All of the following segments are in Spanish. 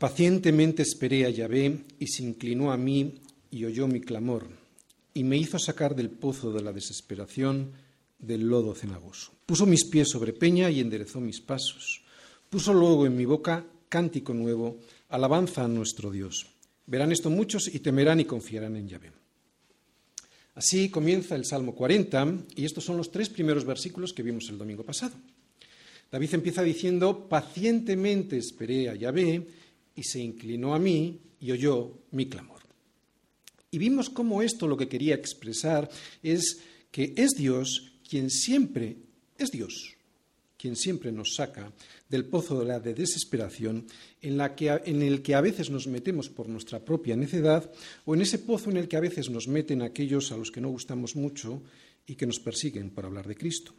Pacientemente esperé a Yahvé y se inclinó a mí y oyó mi clamor y me hizo sacar del pozo de la desesperación del lodo cenagoso. Puso mis pies sobre peña y enderezó mis pasos. Puso luego en mi boca cántico nuevo, alabanza a nuestro Dios. Verán esto muchos y temerán y confiarán en Yahvé. Así comienza el Salmo 40 y estos son los tres primeros versículos que vimos el domingo pasado. David empieza diciendo, pacientemente esperé a Yahvé y se inclinó a mí y oyó mi clamor. Y vimos cómo esto lo que quería expresar es que es Dios quien siempre, es Dios, quien siempre nos saca del pozo de la desesperación en, la que, en el que a veces nos metemos por nuestra propia necedad o en ese pozo en el que a veces nos meten aquellos a los que no gustamos mucho y que nos persiguen por hablar de Cristo.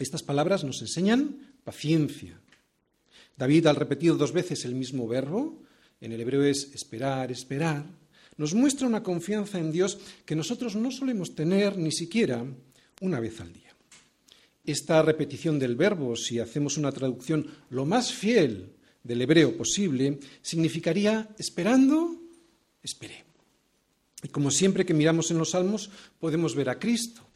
Estas palabras nos enseñan paciencia. David, al repetir dos veces el mismo verbo, en el hebreo es esperar, esperar, nos muestra una confianza en Dios que nosotros no solemos tener ni siquiera una vez al día. Esta repetición del verbo, si hacemos una traducción lo más fiel del hebreo posible, significaría esperando, esperé. Y como siempre que miramos en los salmos, podemos ver a Cristo.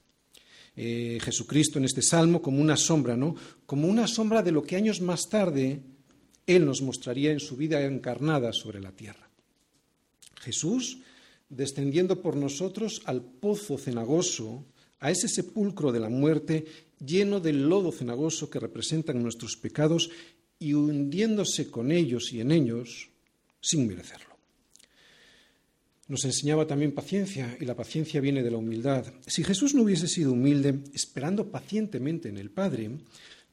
Eh, Jesucristo en este salmo como una sombra, ¿no? Como una sombra de lo que años más tarde Él nos mostraría en su vida encarnada sobre la tierra. Jesús, descendiendo por nosotros al pozo cenagoso, a ese sepulcro de la muerte lleno del lodo cenagoso que representan nuestros pecados y hundiéndose con ellos y en ellos sin merecerlo. Nos enseñaba también paciencia y la paciencia viene de la humildad. Si Jesús no hubiese sido humilde, esperando pacientemente en el Padre,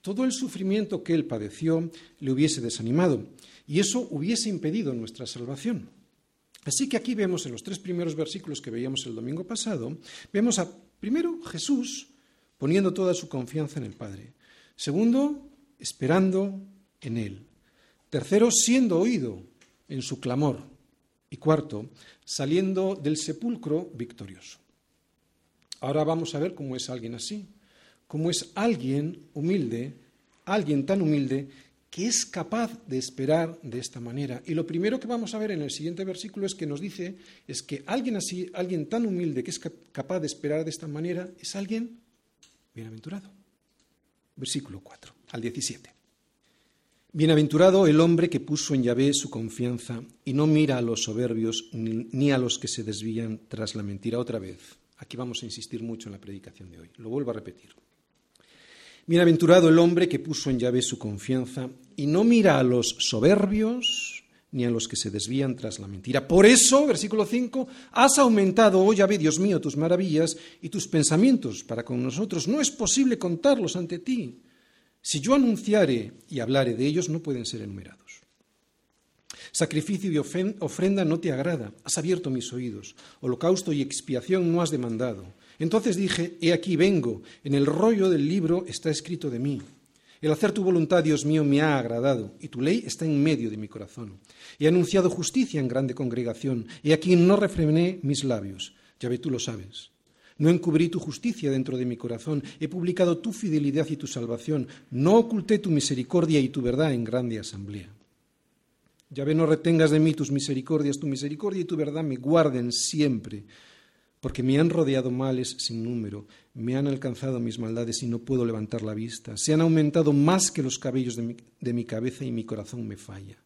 todo el sufrimiento que él padeció le hubiese desanimado y eso hubiese impedido nuestra salvación. Así que aquí vemos en los tres primeros versículos que veíamos el domingo pasado, vemos a primero Jesús poniendo toda su confianza en el Padre. Segundo, esperando en Él. Tercero, siendo oído en su clamor. Y cuarto, saliendo del sepulcro victorioso. Ahora vamos a ver cómo es alguien así, cómo es alguien humilde, alguien tan humilde que es capaz de esperar de esta manera. Y lo primero que vamos a ver en el siguiente versículo es que nos dice es que alguien así, alguien tan humilde que es capaz de esperar de esta manera, es alguien bienaventurado. Versículo 4 al 17. Bienaventurado el hombre que puso en Yahvé su confianza y no mira a los soberbios ni a los que se desvían tras la mentira. Otra vez, aquí vamos a insistir mucho en la predicación de hoy. Lo vuelvo a repetir. Bienaventurado el hombre que puso en Yahvé su confianza y no mira a los soberbios ni a los que se desvían tras la mentira. Por eso, versículo 5, has aumentado, oh Yahvé, Dios mío, tus maravillas y tus pensamientos para con nosotros. No es posible contarlos ante ti. Si yo anunciare y hablare de ellos, no pueden ser enumerados. Sacrificio y ofrenda no te agrada, has abierto mis oídos, holocausto y expiación no has demandado. Entonces dije, he aquí vengo, en el rollo del libro está escrito de mí. El hacer tu voluntad, Dios mío, me ha agradado, y tu ley está en medio de mi corazón. He anunciado justicia en grande congregación, y aquí no refrené mis labios. Ya ve, tú lo sabes. No encubrí tu justicia dentro de mi corazón, he publicado tu fidelidad y tu salvación, no oculté tu misericordia y tu verdad en grande asamblea. Ya ve, no retengas de mí tus misericordias, tu misericordia y tu verdad me guarden siempre, porque me han rodeado males sin número, me han alcanzado mis maldades y no puedo levantar la vista, se han aumentado más que los cabellos de mi, cabeza y mi corazón me falla.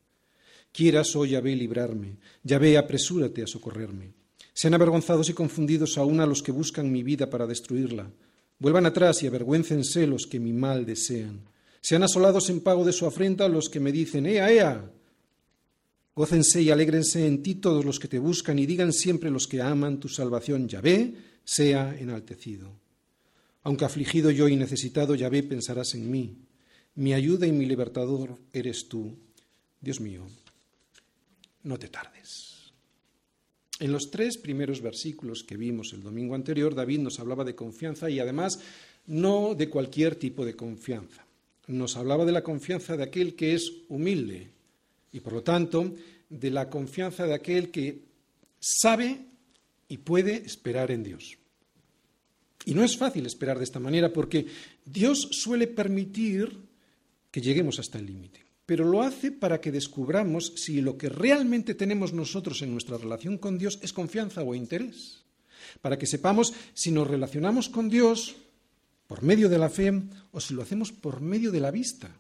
Quieras, oh Yahvé, librarme, Yahvé, apresúrate a socorrerme. Sean avergonzados y confundidos aún a los que buscan mi vida para destruirla. Vuelvan atrás y avergüéncense los que mi mal desean. Sean asolados en pago de su afrenta los que me dicen, ¡Ea, ea! Gócense y alégrense en ti todos los que te buscan y digan siempre los que aman tu salvación, Yahvé, sea enaltecido. Aunque afligido yo y necesitado, Yahvé, pensarás en mí. Mi ayuda y mi libertador eres tú. Dios mío, no te tardes. En los tres primeros versículos que vimos el domingo anterior, David nos hablaba de confianza y además no de cualquier tipo de confianza. Nos hablaba de la confianza de aquel que es humilde y por lo tanto de la confianza de aquel que sabe y puede esperar en Dios. Y no es fácil esperar de esta manera porque Dios suele permitir que lleguemos hasta el límite. pero lo hace para que descubramos si lo que realmente tenemos nosotros en nuestra relación con Dios es confianza o interés. Para que sepamos si nos relacionamos con Dios por medio de la fe o si lo hacemos por medio de la vista.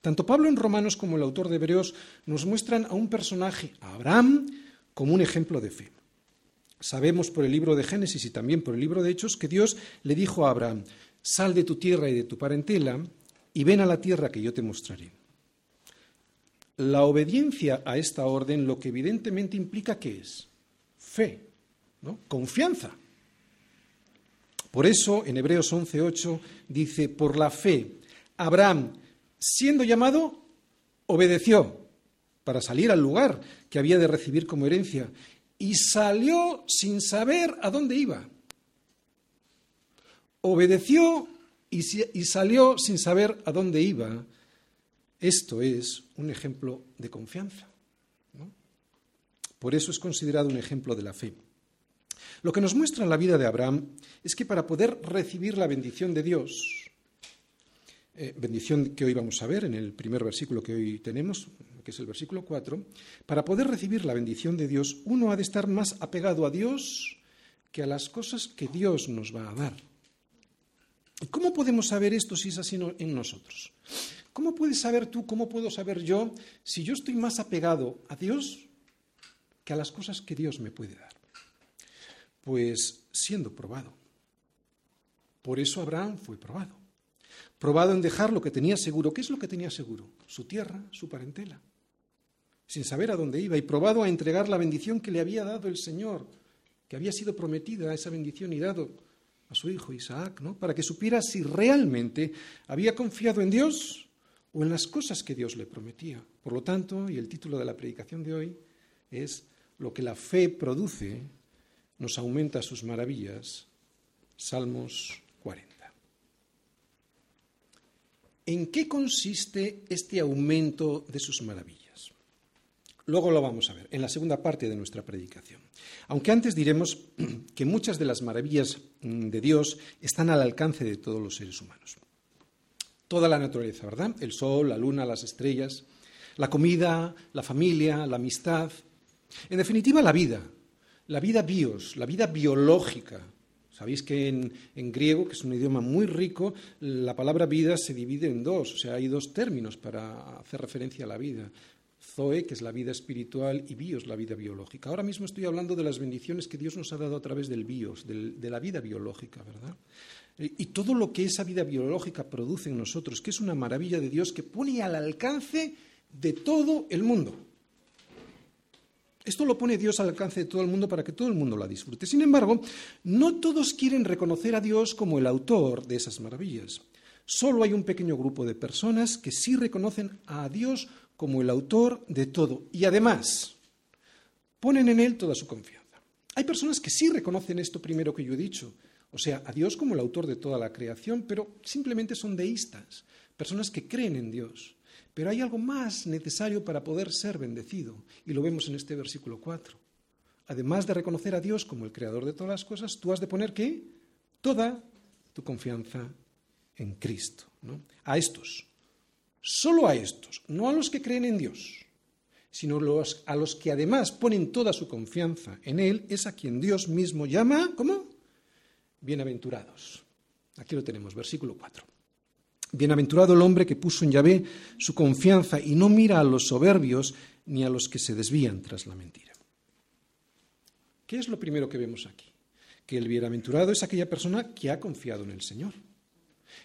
Tanto Pablo en Romanos como el autor de Hebreos nos muestran a un personaje, a Abraham, como un ejemplo de fe. Sabemos por el libro de Génesis y también por el libro de Hechos que Dios le dijo a Abraham, sal de tu tierra y de tu parentela y ven a la tierra que yo te mostraré. La obediencia a esta orden lo que evidentemente implica que es fe, ¿no? confianza. Por eso en Hebreos 11:8 dice, por la fe, Abraham, siendo llamado, obedeció para salir al lugar que había de recibir como herencia y salió sin saber a dónde iba. Obedeció y, salió sin saber a dónde iba. Esto es un ejemplo de confianza. Por eso es considerado un ejemplo de la fe. Lo que nos muestra la vida de Abraham es que para poder recibir la bendición de Dios, eh, bendición que hoy vamos a ver en el primer versículo que hoy tenemos, que es el versículo 4, para poder recibir la bendición de Dios, uno ha de estar más apegado a Dios que a las cosas que Dios nos va a dar. ¿Y cómo podemos saber esto si es así en nosotros? ¿Cómo puedes saber tú, cómo puedo saber yo, si yo estoy más apegado a Dios que a las cosas que Dios me puede dar? Pues siendo probado. Por eso Abraham fue probado. Probado en dejar lo que tenía seguro. ¿Qué es lo que tenía seguro? Su tierra, su parentela. Sin saber a dónde iba. Y probado a entregar la bendición que le había dado el Señor, que había sido prometida esa bendición y dado a su hijo Isaac, ¿no? Para que supiera si realmente había confiado en Dios o en las cosas que Dios le prometía. Por lo tanto, y el título de la predicación de hoy es Lo que la fe produce nos aumenta sus maravillas. Salmos 40. ¿En qué consiste este aumento de sus maravillas? Luego lo vamos a ver en la segunda parte de nuestra predicación. Aunque antes diremos que muchas de las maravillas mm, de Dios están al alcance de todos los seres humanos. Toda la naturaleza, ¿verdad? El sol, la luna, las estrellas, la comida, la familia, la amistad. En definitiva, la vida. La vida bios, la vida biológica. Sabéis que en, griego, que es un idioma muy rico, la palabra vida se divide en dos, o sea, hay dos términos para hacer referencia a la vida. Zoe, que es la vida espiritual, y bios, la vida biológica. Ahora mismo estoy hablando de las bendiciones que Dios nos ha dado a través del bios, de la vida biológica, ¿verdad? Y todo lo que esa vida biológica produce en nosotros, que es una maravilla de Dios que pone al alcance de todo el mundo. Esto lo pone Dios al alcance de todo el mundo para que todo el mundo la disfrute. Sin embargo, no todos quieren reconocer a Dios como el autor de esas maravillas. Solo hay un pequeño grupo de personas que sí reconocen a Dios como el autor de todo y además ponen en Él toda su confianza. Hay personas que sí reconocen esto primero que yo he dicho, o sea, a Dios como el autor de toda la creación, pero simplemente son deístas, personas que creen en Dios. Pero hay algo más necesario para poder ser bendecido, y lo vemos en este versículo 4. Además de reconocer a Dios como el creador de todas las cosas, tú has de poner qué? Toda tu confianza en Cristo. A estos, Solo a estos, no a los que creen en Dios, sino a los que además ponen toda su confianza en Él, es a quien Dios mismo llama, ¿cómo? Bienaventurados. Aquí lo tenemos, versículo 4. Bienaventurado el hombre que puso en Yahvé su confianza y no mira a los soberbios ni a los que se desvían tras la mentira. ¿Qué es lo primero que vemos aquí? Que el bienaventurado es aquella persona que ha confiado en el Señor.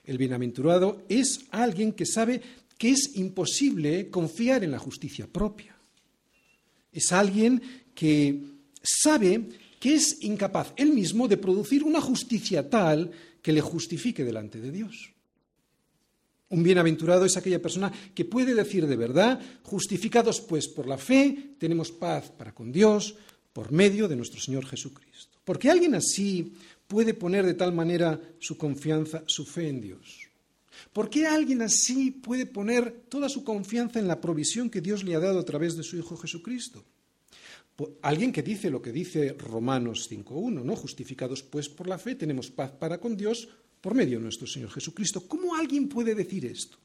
El bienaventurado es alguien que sabe que es imposible confiar en la justicia propia. Es alguien que sabe que es incapaz él mismo de producir una justicia tal que le justifique delante de Dios. Un bienaventurado es aquella persona que puede decir de verdad, justificados pues por la fe, tenemos paz para con Dios por medio de nuestro Señor Jesucristo. Porque alguien así puede poner de tal manera su confianza, su fe en Dios. ¿Por qué alguien así puede poner toda su confianza en la provisión que Dios le ha dado a través de su Hijo Jesucristo? Alguien que dice lo que dice Romanos 5.1, ¿no? Justificados pues por la fe, tenemos paz para con Dios por medio de nuestro Señor Jesucristo. ¿Cómo alguien puede decir esto?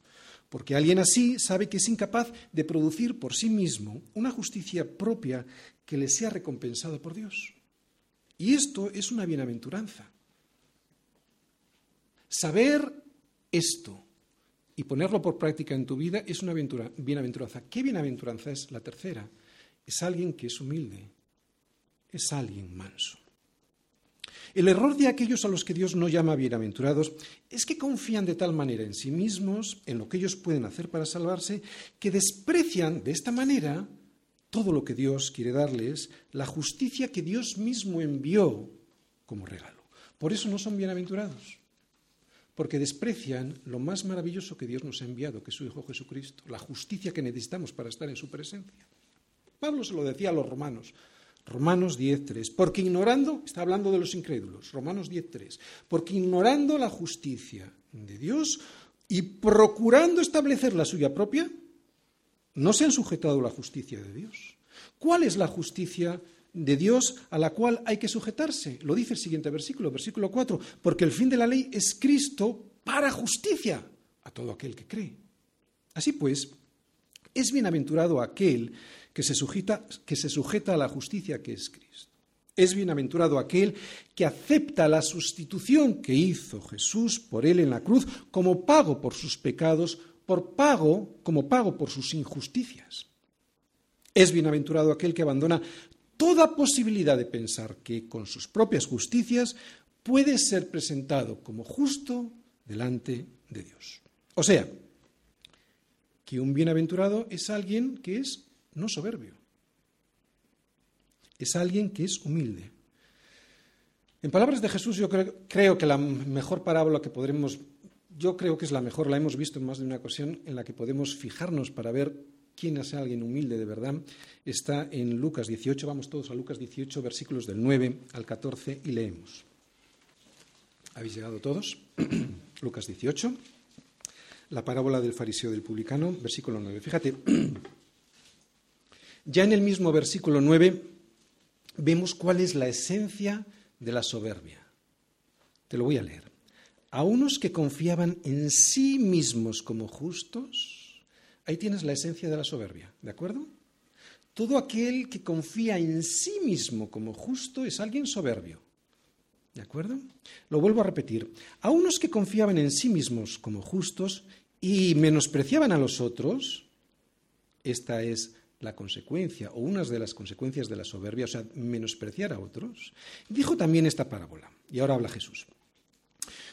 porque alguien así sabe que es incapaz de producir por sí mismo una justicia propia que le sea recompensada por Dios. Y esto es una bienaventuranza. Saber esto y ponerlo por práctica en tu vida es una bienaventuranza. ¿Qué bienaventuranza es la tercera? Es alguien que es humilde, es alguien manso. El error de aquellos a los que Dios no llama bienaventurados es que confían de tal manera en sí mismos, en lo que ellos pueden hacer para salvarse, que desprecian de esta manera todo lo que Dios quiere darles, la justicia que Dios mismo envió como regalo. Por eso no son bienaventurados, porque desprecian lo más maravilloso que Dios nos ha enviado, que es su Hijo Jesucristo, la justicia que necesitamos para estar en su presencia. Pablo se lo decía a los romanos, Romanos 10.3. Porque ignorando, está hablando de los incrédulos, Romanos 10.3. Porque ignorando la justicia de Dios y procurando establecer la suya propia, no se han sujetado a la justicia de Dios. ¿Cuál es la justicia de Dios a la cual hay que sujetarse? Lo dice el siguiente versículo, versículo 4. Porque el fin de la ley es Cristo para justicia a todo aquel que cree. Así pues, es bienaventurado aquel que se, sujeta, que se sujeta a la justicia que es Cristo. Es bienaventurado aquel que acepta la sustitución que hizo Jesús por él en la cruz como pago por sus pecados, por pago, como pago por sus injusticias. Es bienaventurado aquel que abandona toda posibilidad de pensar que con sus propias justicias puede ser presentado como justo delante de Dios. O sea, que un bienaventurado es alguien que es no soberbio. Es alguien que es humilde. En palabras de Jesús, yo creo, que la mejor parábola que podremos, yo creo que es la mejor, la hemos visto en más de una ocasión, en la que podemos fijarnos para ver quién es alguien humilde de verdad, está en Lucas 18. Vamos todos a Lucas 18, versículos del 9 al 14 y leemos. ¿Habéis llegado todos? Lucas 18, la parábola del fariseo del publicano, versículo 9. Fíjate. Ya en el mismo versículo 9 vemos cuál es la esencia de la soberbia. Te lo voy a leer. A unos que confiaban en sí mismos como justos, ahí tienes la esencia de la soberbia, ¿de acuerdo? Todo aquel que confía en sí mismo como justo es alguien soberbio. ¿De acuerdo? Lo vuelvo a repetir. A unos que confiaban en sí mismos como justos y menospreciaban a los otros, esta es la consecuencia o unas de las consecuencias de la soberbia, o sea, menospreciar a otros, dijo también esta parábola. Y ahora habla Jesús.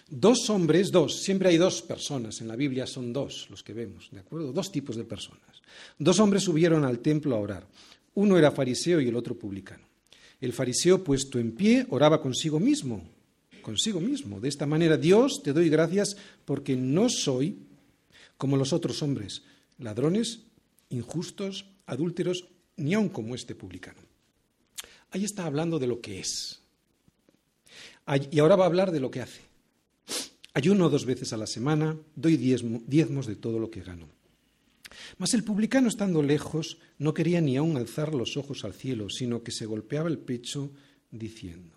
Dos hombres, dos, siempre hay dos personas, en la Biblia son dos los que vemos, ¿de acuerdo? Dos tipos de personas. Dos hombres subieron al templo a orar. Uno era fariseo y el otro publicano. El fariseo, puesto en pie, oraba consigo mismo, consigo mismo. De esta manera, Dios, te doy gracias porque no soy como los otros hombres, ladrones, injustos, adúlteros, ni aun como este publicano. Ahí está hablando de lo que es. Y ahora va a hablar de lo que hace. Ayuno dos veces a la semana, doy diezmos de todo lo que gano. Mas el publicano, estando lejos, no quería ni aun alzar los ojos al cielo, sino que se golpeaba el pecho diciendo.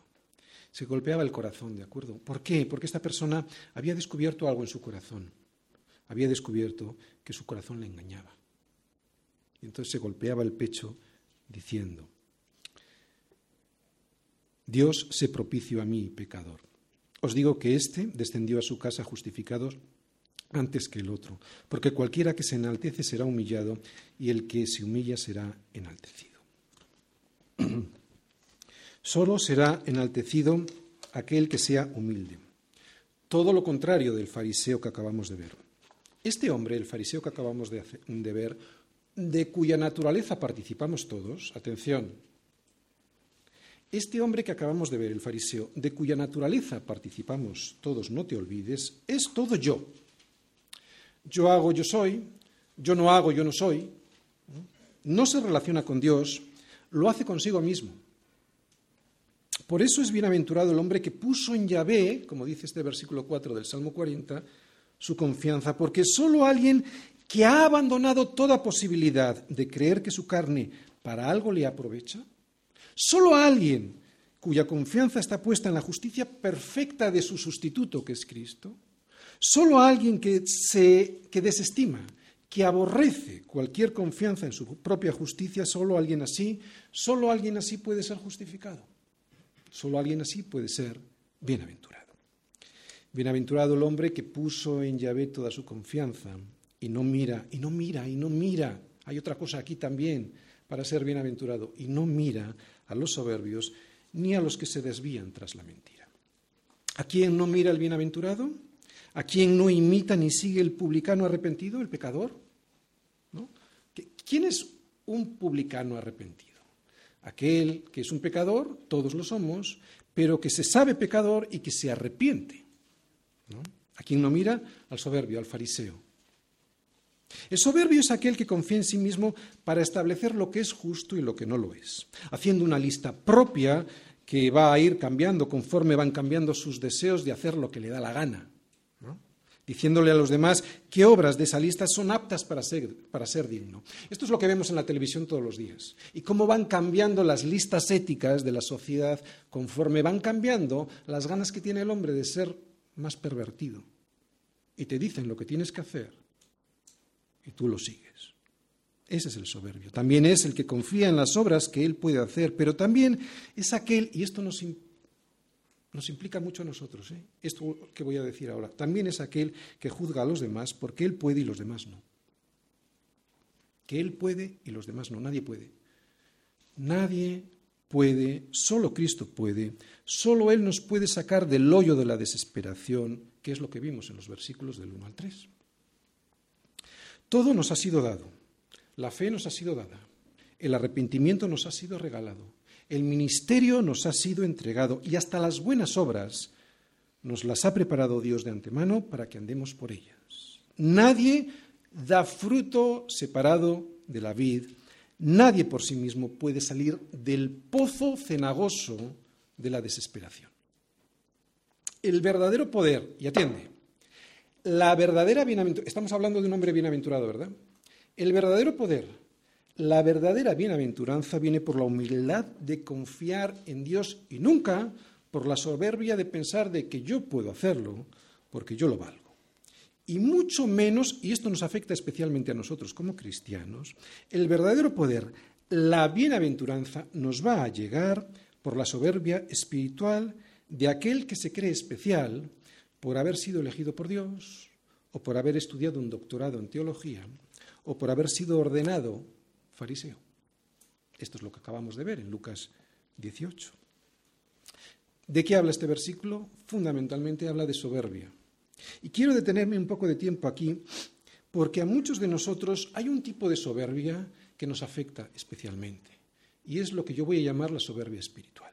Se golpeaba el corazón, ¿de acuerdo? ¿Por qué? Porque esta persona había descubierto algo en su corazón. Había descubierto que su corazón le engañaba. Entonces se golpeaba el pecho diciendo, Dios se propició a mí, pecador. Os digo que éste descendió a su casa justificado antes que el otro, porque cualquiera que se enaltece será humillado y el que se humilla será enaltecido. Solo será enaltecido aquel que sea humilde. Todo lo contrario del fariseo que acabamos de ver. Este hombre, el fariseo que acabamos de, de ver, de cuya naturaleza participamos todos, atención, este hombre que acabamos de ver, el fariseo, de cuya naturaleza participamos todos, no te olvides, es todo yo. Yo hago, yo soy, yo no hago, yo no soy. No se relaciona con Dios, lo hace consigo mismo. Por eso es bienaventurado el hombre que puso en Yahvé, como dice este versículo 4 del Salmo 40, su confianza, porque solo alguien que ha abandonado toda posibilidad de creer que su carne para algo le aprovecha? Solo alguien cuya confianza está puesta en la justicia perfecta de su sustituto, que es Cristo, Solo alguien que, se, que desestima, que aborrece cualquier confianza en su propia justicia, solo alguien así, solo alguien así puede ser justificado. Solo alguien así puede ser bienaventurado. Bienaventurado el hombre que puso en Yahvé toda su confianza y no mira, y no mira, y no mira. Hay otra cosa aquí también para ser bienaventurado, y no mira a los soberbios ni a los que se desvían tras la mentira. ¿A quién no mira el bienaventurado? ¿A quién no imita ni sigue el publicano arrepentido, el pecador? ¿Quién es un publicano arrepentido? Aquel que es un pecador, todos lo somos, pero que se sabe pecador y que se arrepiente. ¿A quién no mira? Al soberbio, al fariseo. El soberbio es aquel que confía en sí mismo para establecer lo que es justo y lo que no lo es, haciendo una lista propia que va a ir cambiando conforme van cambiando sus deseos de hacer lo que le da la gana, diciéndole a los demás qué obras de esa lista son aptas para ser, para ser digno. Esto es lo que vemos en la televisión todos los días. Y cómo van cambiando las listas éticas de la sociedad conforme van cambiando las ganas que tiene el hombre de ser más pervertido. Y te dicen lo que tienes que hacer y tú lo sigues. Ese es el soberbio. También es el que confía en las obras que él puede hacer, pero también es aquel, y esto nos, nos implica mucho a nosotros, ¿eh? esto que voy a decir ahora, también es aquel que juzga a los demás porque él puede y los demás no. Que él puede y los demás no, nadie puede. Nadie puede, solo Cristo puede, solo Él nos puede sacar del hoyo de la desesperación, que es lo que vimos en los versículos del 1 al 3. Todo nos ha sido dado. La fe nos ha sido dada. El arrepentimiento nos ha sido regalado. El ministerio nos ha sido entregado y hasta las buenas obras nos las ha preparado Dios de antemano para que andemos por ellas. Nadie da fruto separado de la vid. Nadie por sí mismo puede salir del pozo cenagoso de la desesperación. El verdadero poder, y atiende, la verdadera bienaventuranza, estamos hablando de un hombre bienaventurado, ¿verdad? El verdadero poder, la verdadera bienaventuranza viene por la humildad de confiar en Dios y nunca por la soberbia de pensar de que yo puedo hacerlo porque yo lo valgo. Y mucho menos, y esto nos afecta especialmente a nosotros como cristianos, el verdadero poder, la bienaventuranza nos va a llegar por la soberbia espiritual de aquel que se cree especial por haber sido elegido por Dios, o por haber estudiado un doctorado en teología, o por haber sido ordenado fariseo. Esto es lo que acabamos de ver en Lucas 18. ¿De qué habla este versículo? Fundamentalmente habla de soberbia. Y quiero detenerme un poco de tiempo aquí, porque a muchos de nosotros hay un tipo de soberbia que nos afecta especialmente, y es lo que yo voy a llamar la soberbia espiritual.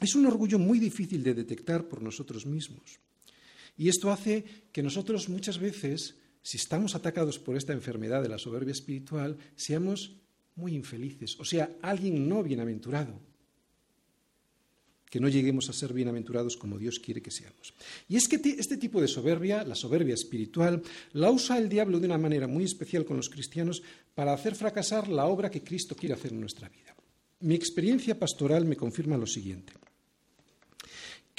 Es un orgullo muy difícil de detectar por nosotros mismos. Y esto hace que nosotros muchas veces, si estamos atacados por esta enfermedad de la soberbia espiritual, seamos muy infelices, o sea, alguien no bienaventurado, que no lleguemos a ser bienaventurados como Dios quiere que seamos. Y es que este tipo de soberbia, la soberbia espiritual, la usa el diablo de una manera muy especial con los cristianos para hacer fracasar la obra que Cristo quiere hacer en nuestra vida. Mi experiencia pastoral me confirma lo siguiente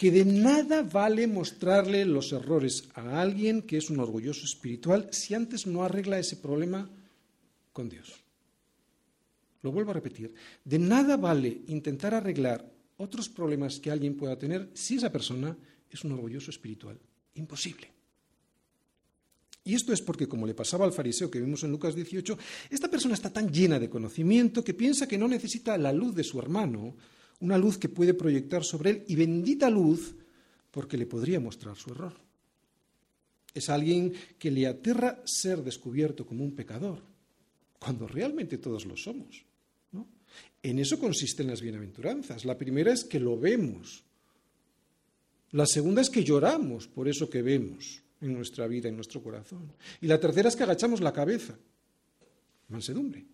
que de nada vale mostrarle los errores a alguien que es un orgulloso espiritual si antes no arregla ese problema con Dios. Lo vuelvo a repetir, de nada vale intentar arreglar otros problemas que alguien pueda tener si esa persona es un orgulloso espiritual. Imposible. Y esto es porque, como le pasaba al fariseo que vimos en Lucas 18, esta persona está tan llena de conocimiento que piensa que no necesita la luz de su hermano una luz que puede proyectar sobre él y bendita luz porque le podría mostrar su error. Es alguien que le aterra ser descubierto como un pecador, cuando realmente todos lo somos. En eso consisten las bienaventuranzas. La primera es que lo vemos. La segunda es que lloramos por eso que vemos en nuestra vida, en nuestro corazón. Y la tercera es que agachamos la cabeza. Mansedumbre.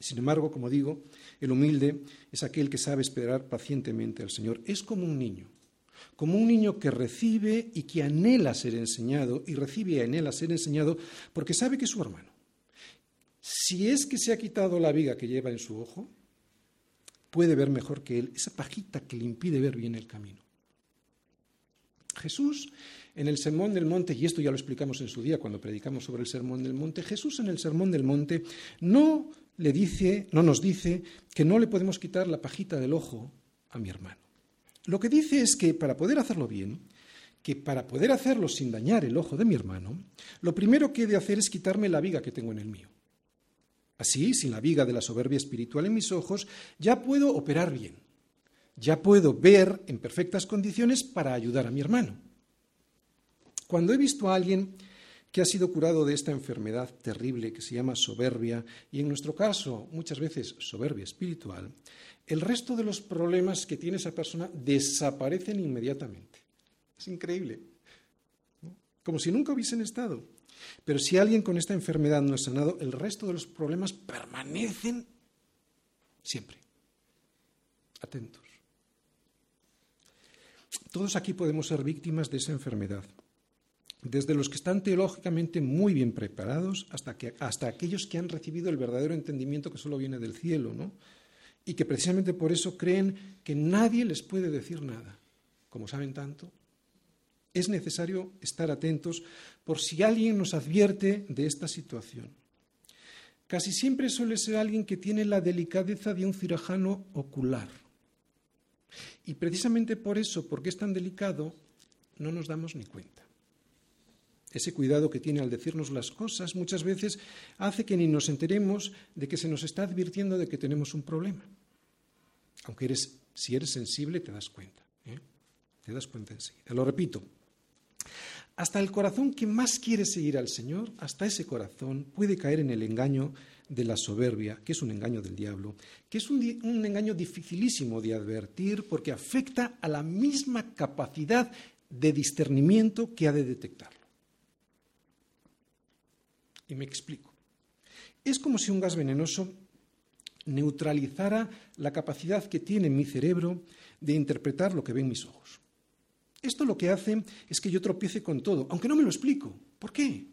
Sin embargo, como digo, el humilde es aquel que sabe esperar pacientemente al Señor. Es como un niño, como un niño que recibe y que anhela ser enseñado y recibe y anhela ser enseñado porque sabe que es su hermano. Si es que se ha quitado la viga que lleva en su ojo, puede ver mejor que él esa pajita que le impide ver bien el camino. Jesús en el Sermón del Monte, y esto ya lo explicamos en su día cuando predicamos sobre el Sermón del Monte, Jesús en el Sermón del Monte no le dice, no nos dice que no le podemos quitar la pajita del ojo a mi hermano. Lo que dice es que para poder hacerlo bien, que para poder hacerlo sin dañar el ojo de mi hermano, lo primero que he de hacer es quitarme la viga que tengo en el mío. Así, sin la viga de la soberbia espiritual en mis ojos, ya puedo operar bien, ya puedo ver en perfectas condiciones para ayudar a mi hermano. Cuando he visto a alguien que ha sido curado de esta enfermedad terrible que se llama soberbia, y en nuestro caso muchas veces soberbia espiritual, el resto de los problemas que tiene esa persona desaparecen inmediatamente. Es increíble. Como si nunca hubiesen estado. Pero si alguien con esta enfermedad no es sanado, el resto de los problemas permanecen siempre. Atentos. Todos aquí podemos ser víctimas de esa enfermedad desde los que están teológicamente muy bien preparados hasta, que, hasta aquellos que han recibido el verdadero entendimiento que solo viene del cielo, ¿no? Y que precisamente por eso creen que nadie les puede decir nada. Como saben tanto, es necesario estar atentos por si alguien nos advierte de esta situación. Casi siempre suele ser alguien que tiene la delicadeza de un cirujano ocular. Y precisamente por eso, porque es tan delicado, no nos damos ni cuenta. Ese cuidado que tiene al decirnos las cosas muchas veces hace que ni nos enteremos de que se nos está advirtiendo de que tenemos un problema. Aunque eres, si eres sensible te das cuenta. ¿eh? Te das cuenta enseguida. Lo repito. Hasta el corazón que más quiere seguir al Señor, hasta ese corazón puede caer en el engaño de la soberbia, que es un engaño del diablo, que es un, un engaño dificilísimo de advertir porque afecta a la misma capacidad de discernimiento que ha de detectar. Y me explico. Es como si un gas venenoso neutralizara la capacidad que tiene mi cerebro de interpretar lo que ven mis ojos. Esto lo que hace es que yo tropiece con todo, aunque no me lo explico. ¿Por qué?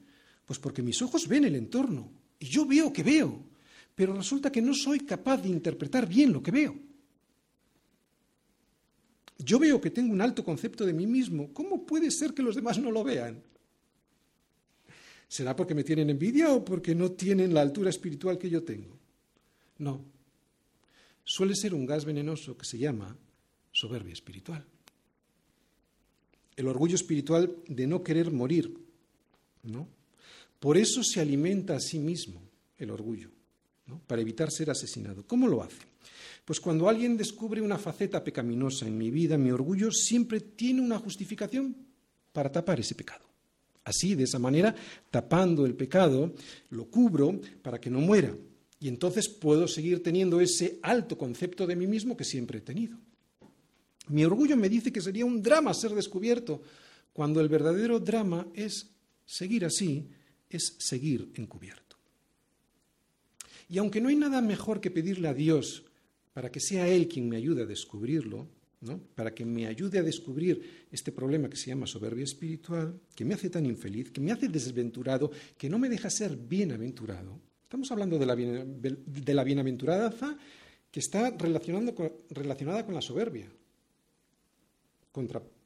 Pues porque mis ojos ven el entorno y yo veo que veo, pero resulta que no soy capaz de interpretar bien lo que veo. Yo veo que tengo un alto concepto de mí mismo. ¿Cómo puede ser que los demás no lo vean? ¿Será porque me tienen envidia o porque no tienen la altura espiritual que yo tengo? No. Suele ser un gas venenoso que se llama soberbia espiritual. El orgullo espiritual de no querer morir, ¿no? Por eso se alimenta a sí mismo el orgullo, ¿no? para evitar ser asesinado. ¿Cómo lo hace? Pues cuando alguien descubre una faceta pecaminosa en mi vida, mi orgullo siempre tiene una justificación para tapar ese pecado. Así, de esa manera, tapando el pecado, lo cubro para que no muera. Y entonces puedo seguir teniendo ese alto concepto de mí mismo que siempre he tenido. Mi orgullo me dice que sería un drama ser descubierto, cuando el verdadero drama es seguir así, es seguir encubierto. Y aunque no hay nada mejor que pedirle a Dios para que sea Él quien me ayude a descubrirlo, para que me ayude a descubrir este problema que se llama soberbia espiritual, que me hace tan infeliz, que me hace desventurado, que no me deja ser bienaventurado. Estamos hablando de la, bienaventuranza que está relacionada con la soberbia,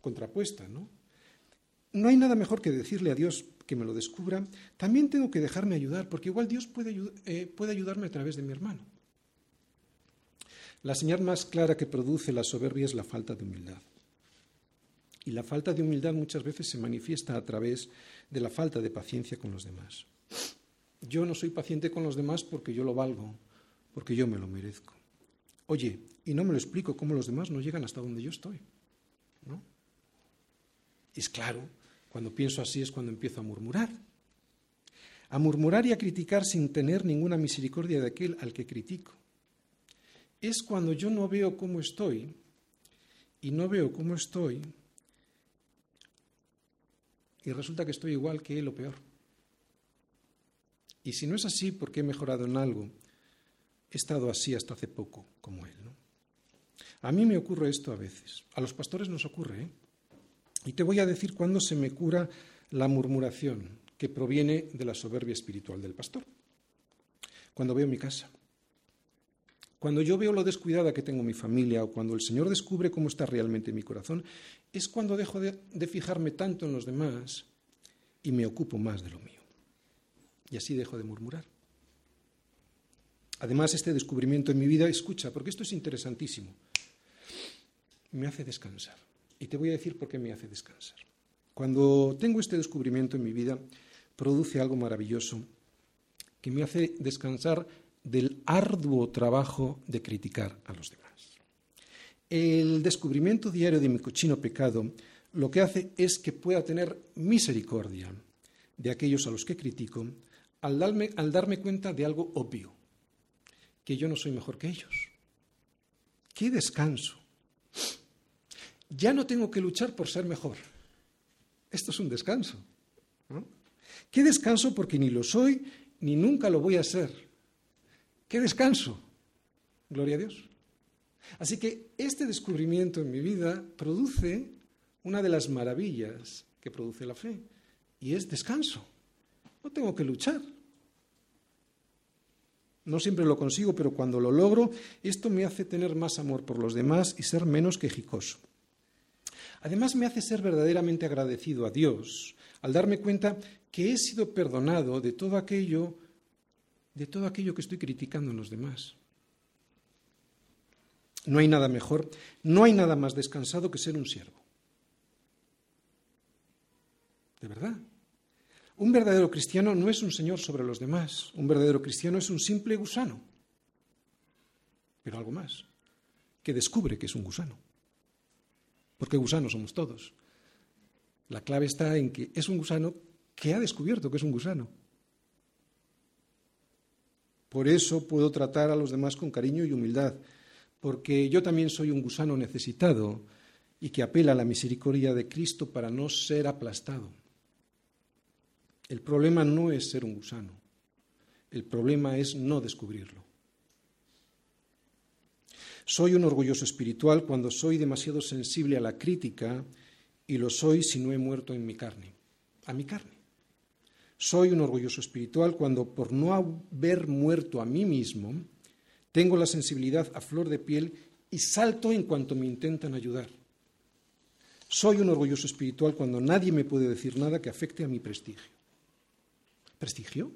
contrapuesta. ¿no? no hay nada mejor que decirle a Dios que me lo descubra. También tengo que dejarme ayudar, porque igual Dios puede, eh, puede ayudarme a través de mi hermano. La señal más clara que produce la soberbia es la falta de humildad. Y la falta de humildad muchas veces se manifiesta a través de la falta de paciencia con los demás. Yo no soy paciente con los demás porque yo lo valgo, porque yo me lo merezco. Oye, y no me lo explico cómo los demás no llegan hasta donde yo estoy. ¿No? Es claro, cuando pienso así es cuando empiezo a murmurar. A murmurar y a criticar sin tener ninguna misericordia de aquel al que critico es cuando yo no veo cómo estoy y no veo cómo estoy y resulta que estoy igual que él o peor. Y si no es así, porque he mejorado en algo, he estado así hasta hace poco como él. A mí me ocurre esto a veces, a los pastores nos ocurre. ¿eh? Y te voy a decir cuándo se me cura la murmuración que proviene de la soberbia espiritual del pastor. Cuando veo mi casa cuando yo veo lo descuidada que tengo mi familia o cuando el Señor descubre cómo está realmente mi corazón, es cuando dejo de, fijarme tanto en los demás y me ocupo más de lo mío. Y así dejo de murmurar. Además, este descubrimiento en mi vida, escucha, porque esto es interesantísimo, me hace descansar. Y te voy a decir por qué me hace descansar. Cuando tengo este descubrimiento en mi vida, produce algo maravilloso que me hace descansar del arduo trabajo de criticar a los demás. El descubrimiento diario de mi cochino pecado lo que hace es que pueda tener misericordia de aquellos a los que critico al darme, al darme cuenta de algo obvio que yo no soy mejor que ellos. ¡Qué descanso! Ya no tengo que luchar por ser mejor. Esto es un descanso. ¿Qué descanso? Porque ni lo soy ni nunca lo voy a ser. ¿Qué descanso? Gloria a Dios. Así que este descubrimiento en mi vida produce una de las maravillas que produce la fe, y es descanso. No tengo que luchar. No siempre lo consigo, pero cuando lo logro, esto me hace tener más amor por los demás y ser menos quejicoso. Además, me hace ser verdaderamente agradecido a Dios al darme cuenta que he sido perdonado de todo aquello, de todo aquello que estoy criticando en los demás. No hay nada mejor, no hay nada más descansado que ser un siervo. De verdad. Un verdadero cristiano no es un señor sobre los demás. Un verdadero cristiano es un simple gusano. Pero algo más, que descubre que es un gusano. Porque gusanos somos todos. La clave está en que es un gusano que ha descubierto que es un gusano. Por eso puedo tratar a los demás con cariño y humildad, porque yo también soy un gusano necesitado y que apela a la misericordia de Cristo para no ser aplastado. El problema no es ser un gusano, el problema es no descubrirlo. Soy un orgulloso espiritual cuando soy demasiado sensible a la crítica y lo soy si no he muerto en mi carne, a mi carne. Soy un orgulloso espiritual cuando por no haber muerto a mí mismo, tengo la sensibilidad a flor de piel y salto en cuanto me intentan ayudar. Soy un orgulloso espiritual cuando nadie me puede decir nada que afecte a mi prestigio. ¿Prestigio?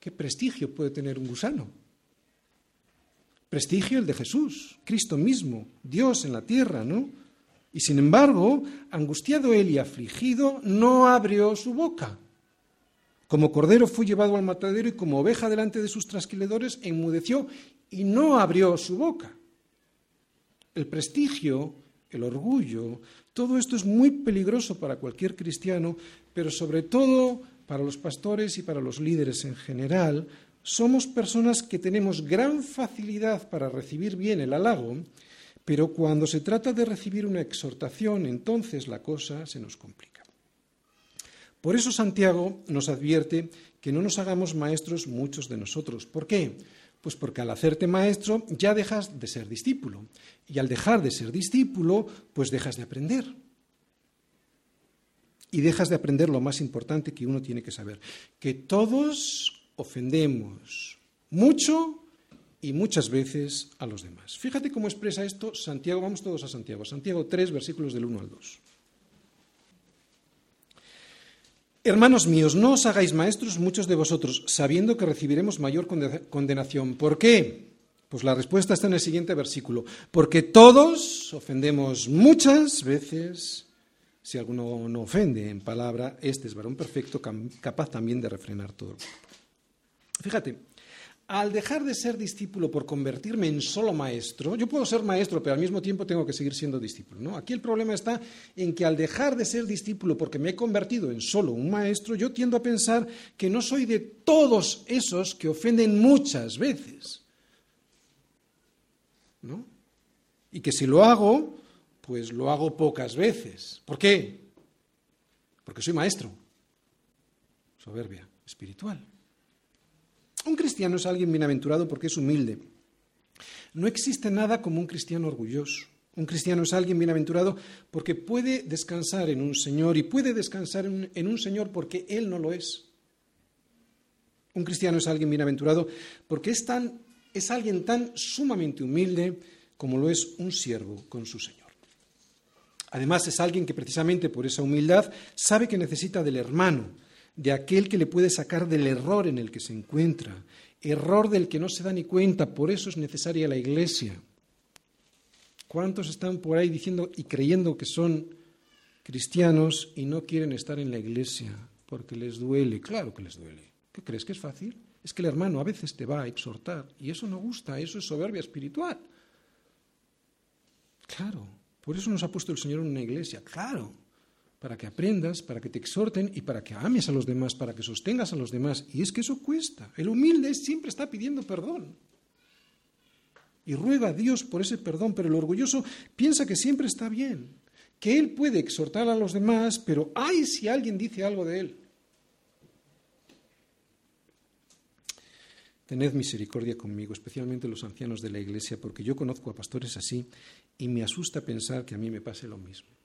¿Qué prestigio puede tener un gusano? Prestigio el de Jesús, Cristo mismo, Dios en la tierra, ¿no? Y sin embargo, angustiado él y afligido, no abrió su boca. Como cordero fue llevado al matadero y como oveja delante de sus trasquiladores enmudeció y no abrió su boca. El prestigio, el orgullo, todo esto es muy peligroso para cualquier cristiano, pero sobre todo para los pastores y para los líderes en general, somos personas que tenemos gran facilidad para recibir bien el halago, pero cuando se trata de recibir una exhortación, entonces la cosa se nos complica. Por eso Santiago nos advierte que no nos hagamos maestros muchos de nosotros. ¿Por qué? Pues porque al hacerte maestro ya dejas de ser discípulo. Y al dejar de ser discípulo, pues dejas de aprender y dejas de aprender lo más importante que uno tiene que saber, que todos ofendemos mucho y muchas veces a los demás. Fíjate cómo expresa esto Santiago, vamos todos a Santiago, Santiago 3, versículos del 1 al 2. Hermanos míos, no os hagáis maestros muchos de vosotros, sabiendo que recibiremos mayor condenación. ¿Por qué? Pues la respuesta está en el siguiente versículo. Porque todos ofendemos muchas veces si alguno no ofende en palabra, este es varón perfecto, capaz también de refrenar todo. Fíjate, al dejar de ser discípulo por convertirme en solo maestro, yo puedo ser maestro, pero al mismo tiempo tengo que seguir siendo discípulo. ¿no? Aquí el problema está en que al dejar de ser discípulo porque me he convertido en solo un maestro, yo tiendo a pensar que no soy de todos esos que ofenden muchas veces. ¿no? Y que si lo hago, pues lo hago pocas veces. ¿Por qué? Porque soy maestro. Soberbia espiritual. Un cristiano es alguien bienaventurado porque es humilde. No existe nada como un cristiano orgulloso. Un cristiano es alguien bienaventurado porque puede descansar en un Señor y puede descansar en un Señor porque Él no lo es. Un cristiano es alguien bienaventurado porque es tan es alguien tan sumamente humilde como lo es un siervo con su Señor. Además, es alguien que precisamente por esa humildad sabe que necesita del hermano, de aquel que le puede sacar del error en el que se encuentra, error del que no se da ni cuenta, por eso es necesaria la iglesia. ¿Cuántos están por ahí diciendo y creyendo que son cristianos y no quieren estar en la iglesia porque les duele? Claro que les duele. ¿Qué crees que es fácil? Es que el hermano a veces te va a exhortar y eso no gusta, eso es soberbia espiritual. Claro, por eso nos ha puesto el Señor en una iglesia, claro, para que aprendas, para que te exhorten y para que ames a los demás, para que sostengas a los demás. Y es que eso cuesta. El humilde siempre está pidiendo perdón. Y ruega a Dios por ese perdón, pero el orgulloso piensa que siempre está bien, que él puede exhortar a los demás, pero ay si alguien dice algo de él. Tened misericordia conmigo, especialmente los ancianos de la Iglesia, porque yo conozco a pastores así y me asusta pensar que a mí me pase lo mismo.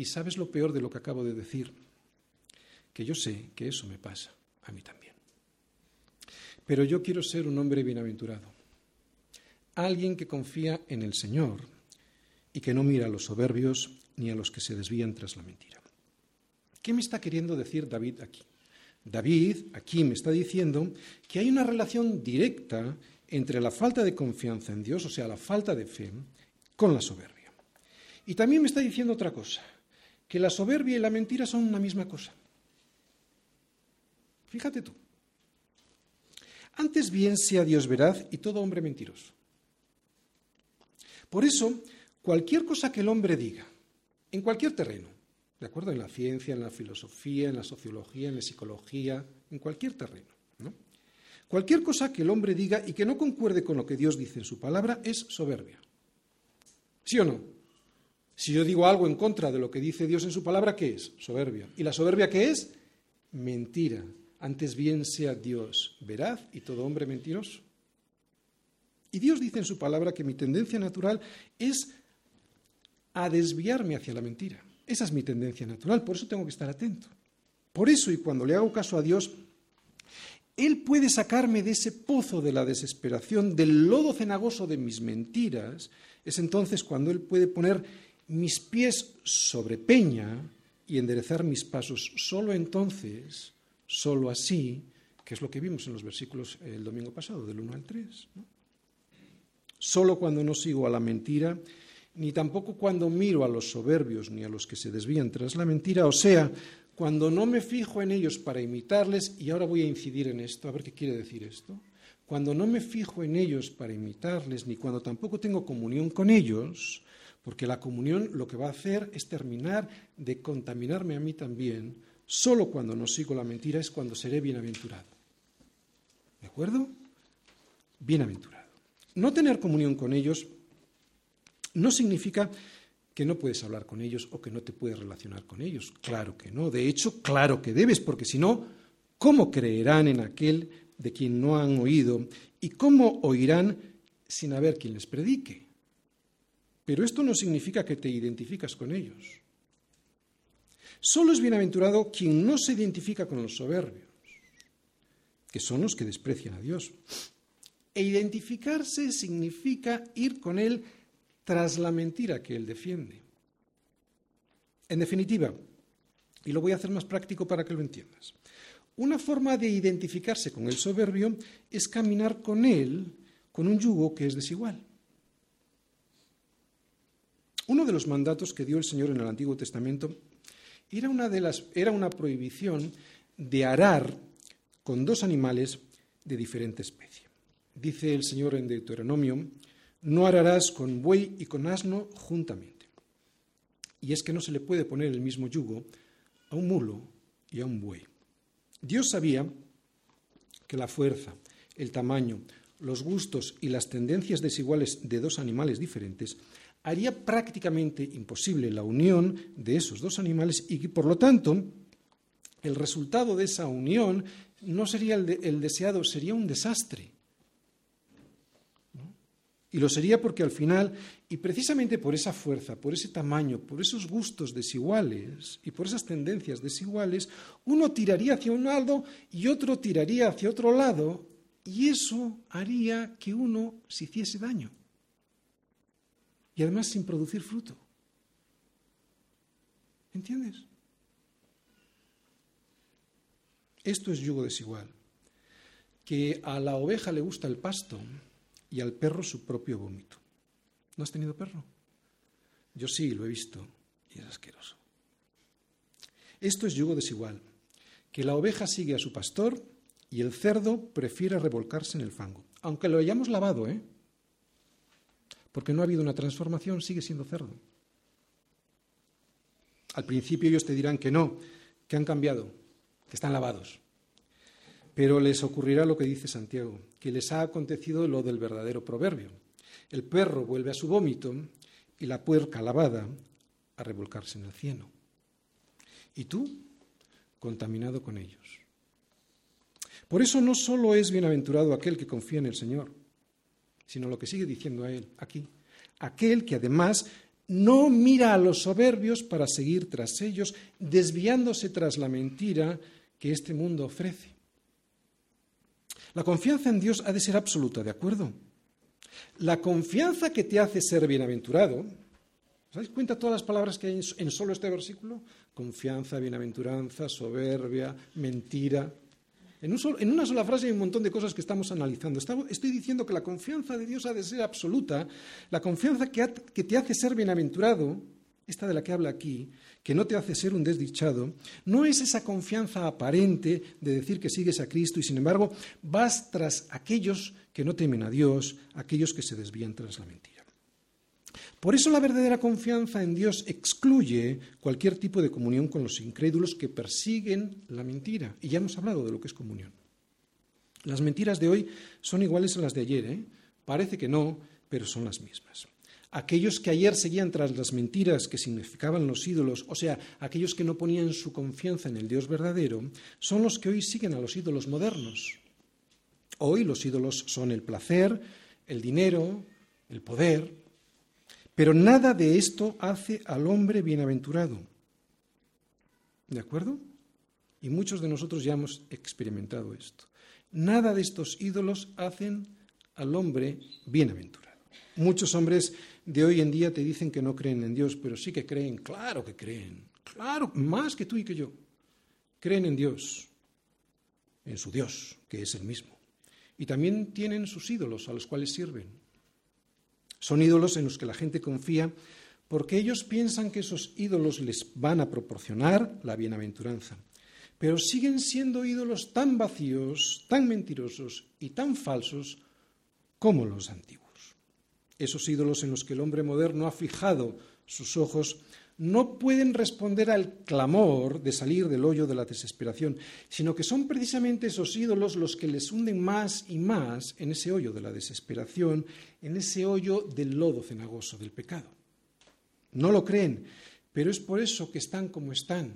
Y sabes lo peor de lo que acabo de decir, que yo sé que eso me pasa a mí también. Pero yo quiero ser un hombre bienaventurado, alguien que confía en el Señor y que no mira a los soberbios ni a los que se desvían tras la mentira. ¿Qué me está queriendo decir David aquí? David aquí me está diciendo que hay una relación directa entre la falta de confianza en Dios, o sea, la falta de fe, con la soberbia. Y también me está diciendo otra cosa, que la soberbia y la mentira son una misma cosa. Fíjate tú. Antes bien sea Dios veraz y todo hombre mentiroso. Por eso, cualquier cosa que el hombre diga, en cualquier terreno, ¿de acuerdo? En la ciencia, en la filosofía, en la sociología, en la psicología, en cualquier terreno, ¿no? Cualquier cosa que el hombre diga y que no concuerde con lo que Dios dice en su palabra es soberbia. ¿Sí o no? Si yo digo algo en contra de lo que dice Dios en su palabra, ¿qué es? Soberbia. ¿Y la soberbia qué es? Mentira. Antes bien sea Dios veraz y todo hombre mentiroso. Y Dios dice en su palabra que mi tendencia natural es a desviarme hacia la mentira. Esa es mi tendencia natural, por eso tengo que estar atento. Por eso, y cuando le hago caso a Dios, Él puede sacarme de ese pozo de la desesperación, del lodo cenagoso de mis mentiras, es entonces cuando Él puede poner mis pies sobre peña y enderezar mis pasos. Solo entonces, solo así, que es lo que vimos en los versículos el domingo pasado, del 1 al 3. Solo cuando no sigo a la mentira ni tampoco cuando miro a los soberbios ni a los que se desvían tras la mentira, o sea, cuando no me fijo en ellos para imitarles, y ahora voy a incidir en esto, a ver qué quiere decir esto, cuando no me fijo en ellos para imitarles, ni cuando tampoco tengo comunión con ellos, porque la comunión lo que va a hacer es terminar de contaminarme a mí también, solo cuando no sigo la mentira es cuando seré bienaventurado. ¿De acuerdo? Bienaventurado. No tener comunión con ellos no significa que no puedes hablar con ellos o que no te puedes relacionar con ellos. Claro que no. De hecho, claro que debes, porque si no, ¿cómo creerán en aquel de quien no han oído? ¿Y cómo oirán sin haber quien les predique? Pero esto no significa que te identificas con ellos. Solo es bienaventurado quien no se identifica con los soberbios, que son los que desprecian a Dios. E identificarse significa ir con Él tras la mentira que él defiende. En definitiva, y lo voy a hacer más práctico para que lo entiendas, una forma de identificarse con el soberbio es caminar con él con un yugo que es desigual. Uno de los mandatos que dio el Señor en el Antiguo Testamento era una, de las, era una prohibición de arar con dos animales de diferente especie. Dice el Señor en Deuteronomio no ararás con buey y con asno juntamente. Y es que no se le puede poner el mismo yugo a un mulo y a un buey. Dios sabía que la fuerza, el tamaño, los gustos y las tendencias desiguales de dos animales diferentes haría prácticamente imposible la unión de esos dos animales y que, por lo tanto, el resultado de esa unión no sería el, el deseado, sería un desastre. Y lo sería porque al final, y precisamente por esa fuerza, por ese tamaño, por esos gustos desiguales y por esas tendencias desiguales, uno tiraría hacia un lado y otro tiraría hacia otro lado y eso haría que uno se hiciese daño. Y además sin producir fruto. ¿Entiendes? Esto es yugo desigual. Que a la oveja le gusta el pasto y al perro su propio vómito. ¿No has tenido perro? Yo sí, lo he visto y es asqueroso. Esto es yugo desigual. Que la oveja sigue a su pastor y el cerdo prefiere revolcarse en el fango. Aunque lo hayamos lavado, ¿eh? Porque no ha habido una transformación, sigue siendo cerdo. Al principio ellos te dirán que no, que han cambiado, que están lavados. Pero les ocurrirá lo que dice Santiago, que les ha acontecido lo del verdadero proverbio. El perro vuelve a su vómito y la puerca lavada a revolcarse en el cieno. Y tú, contaminado con ellos. Por eso no solo es bienaventurado aquel que confía en el Señor, sino lo que sigue diciendo a él aquí, aquel que además no mira a los soberbios para seguir tras ellos, desviándose tras la mentira que este mundo ofrece. La confianza en Dios ha de ser absoluta, ¿de acuerdo? La confianza que te hace ser bienaventurado, ¿os dais cuenta todas las palabras que hay en solo este versículo? Confianza, bienaventuranza, soberbia, mentira. En, una sola frase hay un montón de cosas que estamos analizando. estoy diciendo que la confianza de Dios ha de ser absoluta, la confianza que, que te hace ser bienaventurado, esta de la que habla aquí, que no te hace ser un desdichado, no es esa confianza aparente de decir que sigues a Cristo y sin embargo vas tras aquellos que no temen a Dios, aquellos que se desvían tras la mentira. Por eso la verdadera confianza en Dios excluye cualquier tipo de comunión con los incrédulos que persiguen la mentira. Y ya hemos hablado de lo que es comunión. Las mentiras de hoy son iguales a las de ayer. ¿eh? Parece que no, pero son las mismas. Aquellos que ayer seguían tras las mentiras que significaban los ídolos, o sea, aquellos que no ponían su confianza en el Dios verdadero, son los que hoy siguen a los ídolos modernos. Hoy los ídolos son el placer, el dinero, el poder, pero nada de esto hace al hombre bienaventurado. ¿De acuerdo? Y muchos de nosotros ya hemos experimentado esto. Nada de estos ídolos hacen al hombre bienaventurado. Muchos hombres de hoy en día te dicen que no creen en Dios, pero sí que creen, claro que creen, claro, más que tú y que yo. Creen en Dios, en su Dios, que es el mismo. Y también tienen sus ídolos a los cuales sirven. Son ídolos en los que la gente confía porque ellos piensan que esos ídolos les van a proporcionar la bienaventuranza. Pero siguen siendo ídolos tan vacíos, tan mentirosos y tan falsos como los antiguos. Esos ídolos en los que el hombre moderno ha fijado sus ojos no pueden responder al clamor de salir del hoyo de la desesperación, sino que son precisamente esos ídolos los que les hunden más y más en ese hoyo de la desesperación, en ese hoyo del lodo cenagoso del pecado. No lo creen, pero es por eso que están como están,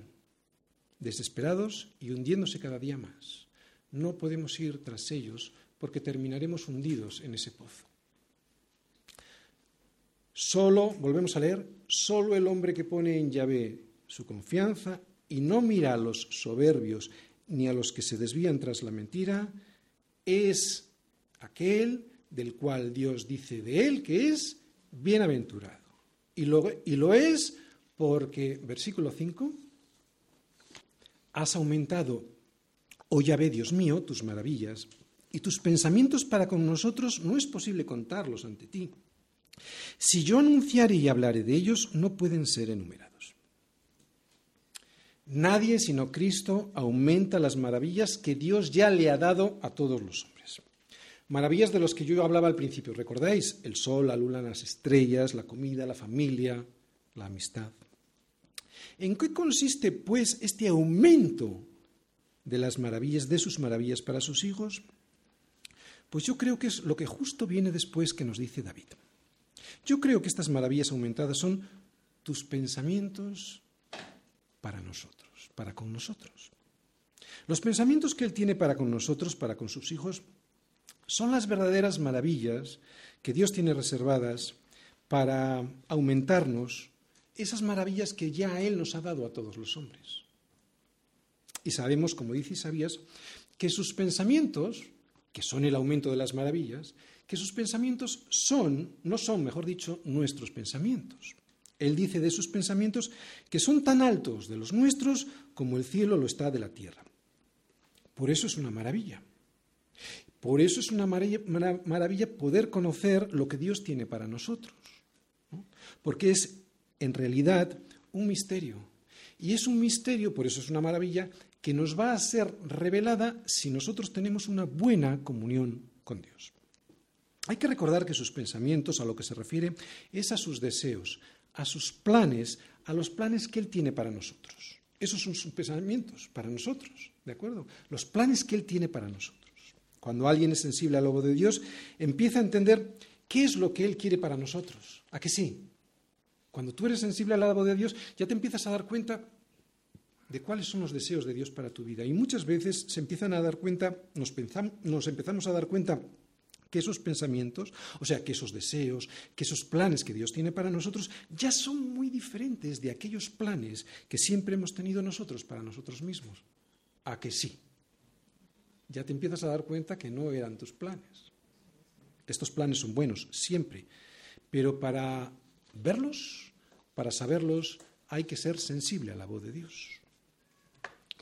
desesperados y hundiéndose cada día más. No podemos ir tras ellos porque terminaremos hundidos en ese pozo. Solo, volvemos a leer, solo el hombre que pone en Yahvé su confianza y no mira a los soberbios ni a los que se desvían tras la mentira, es aquel del cual Dios dice de él que es bienaventurado. Y lo, y lo es porque, versículo 5, has aumentado, oh Yahvé, Dios mío, tus maravillas, y tus pensamientos para con nosotros no es posible contarlos ante ti. Si yo anunciaré y hablaré de ellos, no pueden ser enumerados. Nadie sino Cristo aumenta las maravillas que Dios ya le ha dado a todos los hombres. Maravillas de los que yo hablaba al principio, ¿recordáis? El sol, la luna, las estrellas, la comida, la familia, la amistad. ¿En qué consiste, pues, este aumento de las maravillas, de sus maravillas para sus hijos? Pues yo creo que es lo que justo viene después que nos dice David. Yo creo que estas maravillas aumentadas son tus pensamientos para nosotros, para con nosotros. Los pensamientos que Él tiene para con nosotros, para con sus hijos, son las verdaderas maravillas que Dios tiene reservadas para aumentarnos esas maravillas que ya Él nos ha dado a todos los hombres. Y sabemos, como dice Isaías, que sus pensamientos que son el aumento de las maravillas, que sus pensamientos son, no son, mejor dicho, nuestros pensamientos. Él dice de sus pensamientos que son tan altos de los nuestros como el cielo lo está de la tierra. Por eso es una maravilla. Por eso es una maravilla poder conocer lo que Dios tiene para nosotros. Porque es en realidad un misterio. Y es un misterio, por eso es una maravilla, que nos va a ser revelada si nosotros tenemos una buena comunión con Dios. Hay que recordar que sus pensamientos, a lo que se refiere, es a sus deseos, a sus planes, a los planes que Él tiene para nosotros. Esos son sus pensamientos para nosotros, ¿de acuerdo? Los planes que Él tiene para nosotros. Cuando alguien es sensible al lobo de Dios, empieza a entender qué es lo que Él quiere para nosotros. ¿A que sí? Cuando tú eres sensible al lobo de Dios, ya te empiezas a dar cuenta de cuáles son los deseos de Dios para tu vida. Y muchas veces se empiezan a dar cuenta, nos, nos empezamos a dar cuenta que esos pensamientos, o sea, que esos deseos, que esos planes que Dios tiene para nosotros, ya son muy diferentes de aquellos planes que siempre hemos tenido nosotros para nosotros mismos. ¿A que sí? Ya te empiezas a dar cuenta que no eran tus planes. Estos planes son buenos, siempre, pero para verlos, para saberlos, hay que ser sensible a la voz de Dios.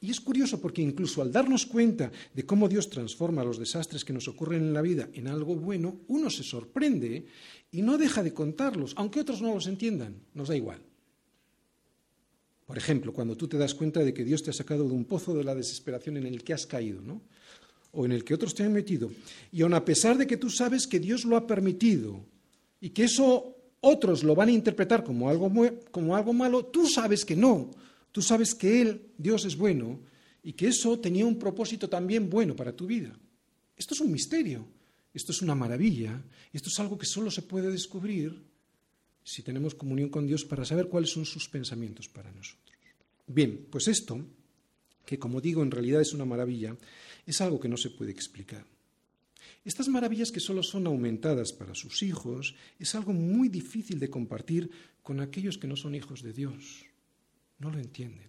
Y es curioso porque incluso al darnos cuenta de cómo Dios transforma los desastres que nos ocurren en la vida en algo bueno, uno se sorprende y no deja de contarlos, aunque otros no los entiendan, nos da igual. Por ejemplo, cuando tú te das cuenta de que Dios te ha sacado de un pozo de la desesperación en el que has caído, ¿no? o en el que otros te han metido, y aun a pesar de que tú sabes que Dios lo ha permitido y que eso otros lo van a interpretar como algo, como algo malo, tú sabes que no, Tú sabes que Él, Dios, es bueno y que eso tenía un propósito también bueno para tu vida. Esto es un misterio, esto es una maravilla, esto es algo que solo se puede descubrir si tenemos comunión con Dios para saber cuáles son sus pensamientos para nosotros. Bien, pues esto, que como digo en realidad es una maravilla, es algo que no se puede explicar. Estas maravillas que solo son aumentadas para sus hijos es algo muy difícil de compartir con aquellos que no son hijos de Dios. No lo entienden.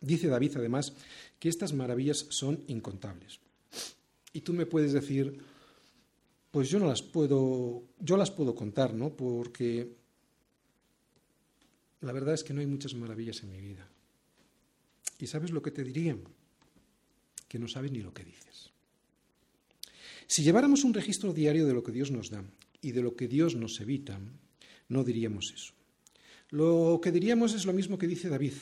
Dice David además que estas maravillas son incontables. Y tú me puedes decir, pues yo no las puedo, yo las puedo contar, ¿no? Porque la verdad es que no hay muchas maravillas en mi vida. ¿Y sabes lo que te diría? Que no sabes ni lo que dices. Si lleváramos un registro diario de lo que Dios nos da y de lo que Dios nos evita, no diríamos eso. Lo que diríamos es lo mismo que dice David,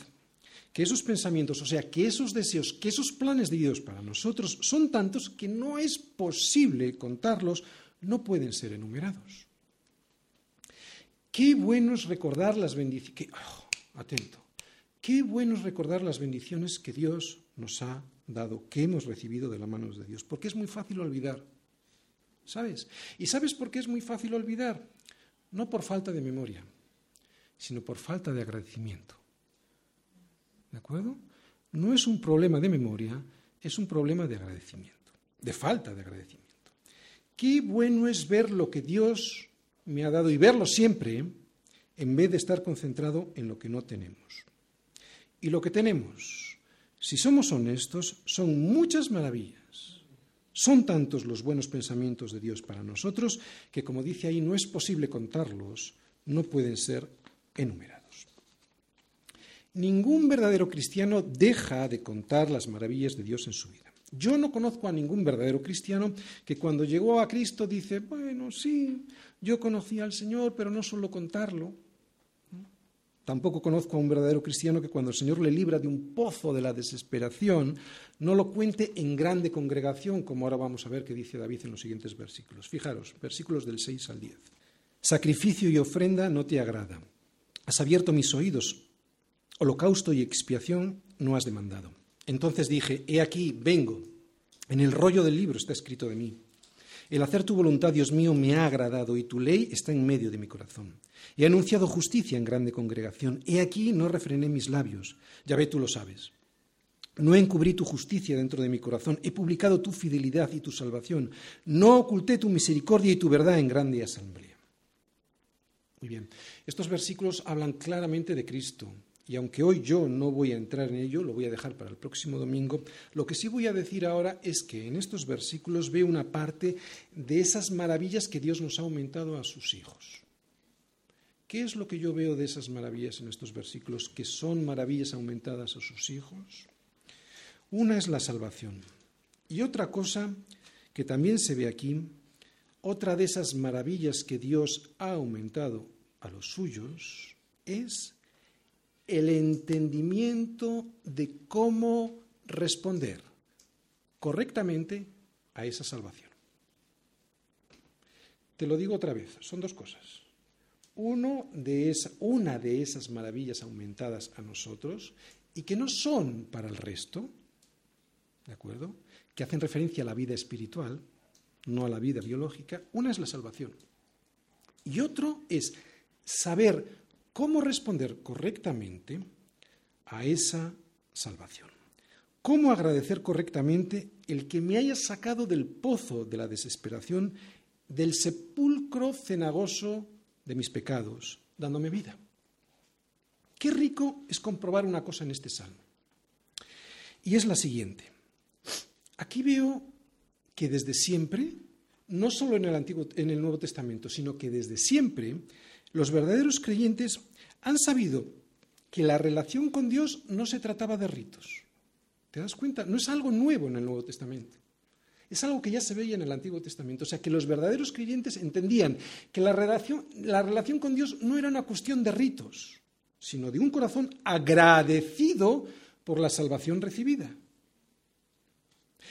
que esos pensamientos, o sea, que esos deseos, que esos planes de Dios para nosotros son tantos que no es posible contarlos, no pueden ser enumerados. Qué bueno es recordar las bendiciones, oh, atento, qué recordar las bendiciones que Dios nos ha dado, que hemos recibido de la mano de Dios, porque es muy fácil olvidar, ¿sabes? ¿Y sabes por qué es muy fácil olvidar? No por falta de memoria, sino por falta de agradecimiento. ¿De acuerdo? No es un problema de memoria, es un problema de agradecimiento, de falta de agradecimiento. Qué bueno es ver lo que Dios me ha dado y verlo siempre en vez de estar concentrado en lo que no tenemos. Y lo que tenemos, si somos honestos, son muchas maravillas. Son tantos los buenos pensamientos de Dios para nosotros que, como dice ahí, no es posible contarlos, no pueden ser enumerados. Ningún verdadero cristiano deja de contar las maravillas de Dios en su vida. Yo no conozco a ningún verdadero cristiano que cuando llegó a Cristo dice, bueno, sí, yo conocí al Señor, pero no solo contarlo. Tampoco conozco a un verdadero cristiano que cuando el Señor le libra de un pozo de la desesperación, no lo cuente en grande congregación, como ahora vamos a ver que dice David en los siguientes versículos. Fijaros, versículos del 6 al 10. Sacrificio y ofrenda no te agrada Has abierto mis oídos. Holocausto y expiación no has demandado. Entonces dije, he aquí, vengo. En el rollo del libro está escrito de mí. El hacer tu voluntad, Dios mío, me ha agradado y tu ley está en medio de mi corazón. He anunciado justicia en grande congregación. He aquí, no refrené mis labios. Ya ve, tú lo sabes. No encubrí tu justicia dentro de mi corazón. He publicado tu fidelidad y tu salvación. No oculté tu misericordia y tu verdad en grande asamblea. Muy bien. Estos versículos hablan claramente de Cristo y aunque hoy yo no voy a entrar en ello, lo voy a dejar para el próximo domingo, lo que sí voy a decir ahora es que en estos versículos veo una parte de esas maravillas que Dios nos ha aumentado a sus hijos. ¿Qué es lo que yo veo de esas maravillas en estos versículos que son maravillas aumentadas a sus hijos? Una es la salvación. Y otra cosa que también se ve aquí, otra de esas maravillas que Dios ha aumentado a los suyos, es el entendimiento de cómo responder correctamente a esa salvación. Te lo digo otra vez, son dos cosas. Uno de una de esas maravillas aumentadas a nosotros y que no son para el resto, ¿de acuerdo? Que hacen referencia a la vida espiritual, no a la vida biológica. Una es la salvación. Y otro es saber cómo responder correctamente a esa salvación. Cómo agradecer correctamente el que me haya sacado del pozo de la desesperación, del sepulcro cenagoso de mis pecados, dándome vida. Qué rico es comprobar una cosa en este salmo. Y es la siguiente. Aquí veo que desde siempre, no solo en el, Antiguo, en el Nuevo Testamento, sino que desde siempre, los verdaderos creyentes han sabido que la relación con Dios no se trataba de ritos. ¿Te das cuenta? No es algo nuevo en el Nuevo Testamento. Es algo que ya se veía en el Antiguo Testamento. O sea, que los verdaderos creyentes entendían que la relación, la relación con Dios no era una cuestión de ritos, sino de un corazón agradecido por la salvación recibida.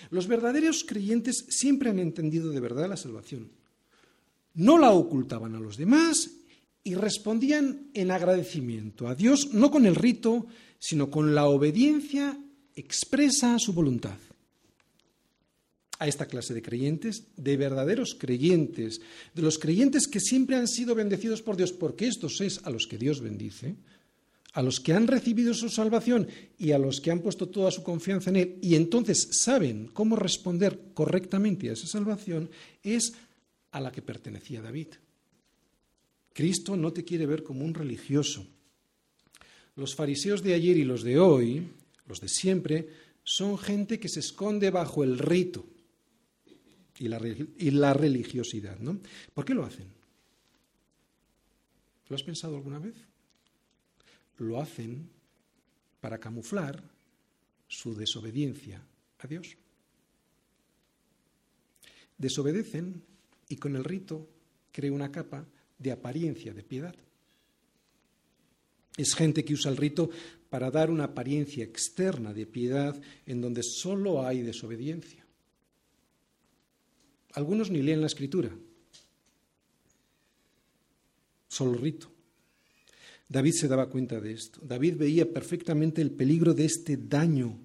Los verdaderos creyentes siempre han entendido de verdad la salvación. No la ocultaban a los demás y respondían en agradecimiento a Dios, no con el rito, sino con la obediencia expresa a su voluntad a esta clase de creyentes, de verdaderos creyentes, de los creyentes que siempre han sido bendecidos por Dios, porque estos es a los que Dios bendice, a los que han recibido su salvación y a los que han puesto toda su confianza en Él y entonces saben cómo responder correctamente a esa salvación, es a la que pertenecía David. Cristo no te quiere ver como un religioso. Los fariseos de ayer y los de hoy, los de siempre, son gente que se esconde bajo el rito y la, religiosidad. ¿no? ¿Por qué lo hacen? ¿Lo has pensado alguna vez? Lo hacen para camuflar su desobediencia a Dios. Desobedecen y con el rito crea una capa de apariencia de piedad. Es gente que usa el rito para dar una apariencia externa de piedad en donde solo hay desobediencia. Algunos ni leen la escritura, solo rito. David se daba cuenta de esto. David veía perfectamente el peligro de este daño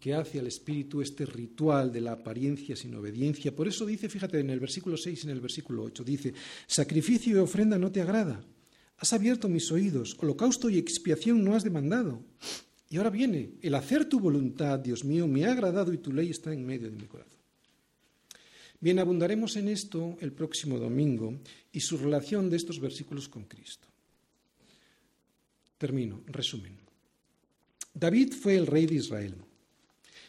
que hace al espíritu este ritual de la apariencia sin obediencia. Por eso dice, fíjate, en el versículo 6 y en el versículo 8, dice, sacrificio y ofrenda no te agrada. Has abierto mis oídos, holocausto y expiación no has demandado. Y ahora viene, el hacer tu voluntad, Dios mío, me ha agradado y tu ley está en medio de mi corazón. Bien, abundaremos en esto el próximo domingo y su relación de estos versículos con Cristo. Termino, resumen. David fue el rey de Israel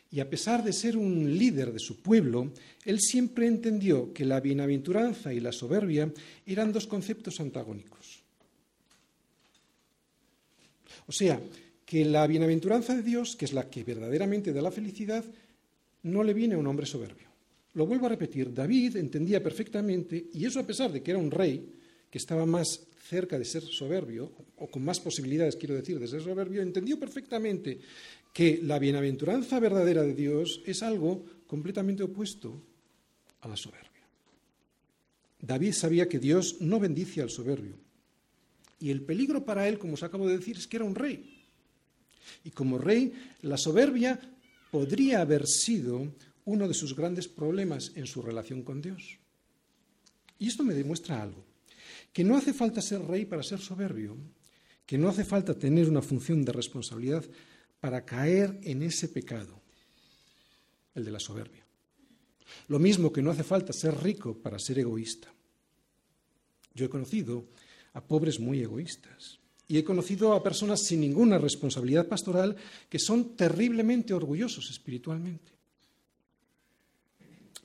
y a pesar de ser un líder de su pueblo, él siempre entendió que la bienaventuranza y la soberbia eran dos conceptos antagónicos. O sea, que la bienaventuranza de Dios, que es la que verdaderamente da la felicidad, no le viene a un hombre soberbio. Lo vuelvo a repetir, David entendía perfectamente, y eso a pesar de que era un rey, que estaba más cerca de ser soberbio, o con más posibilidades, quiero decir, de ser soberbio, entendió perfectamente que la bienaventuranza verdadera de Dios es algo completamente opuesto a la soberbia. David sabía que Dios no bendice al soberbio. Y el peligro para él, como os acabo de decir, es que era un rey. Y como rey, la soberbia podría haber sido uno de sus grandes problemas en su relación con Dios. Y esto me demuestra algo, que no hace falta ser rey para ser soberbio, que no hace falta tener una función de responsabilidad para caer en ese pecado, el de la soberbia. Lo mismo que no hace falta ser rico para ser egoísta. Yo he conocido a pobres muy egoístas Y he conocido a personas sin ninguna responsabilidad pastoral que son terriblemente orgullosos espiritualmente.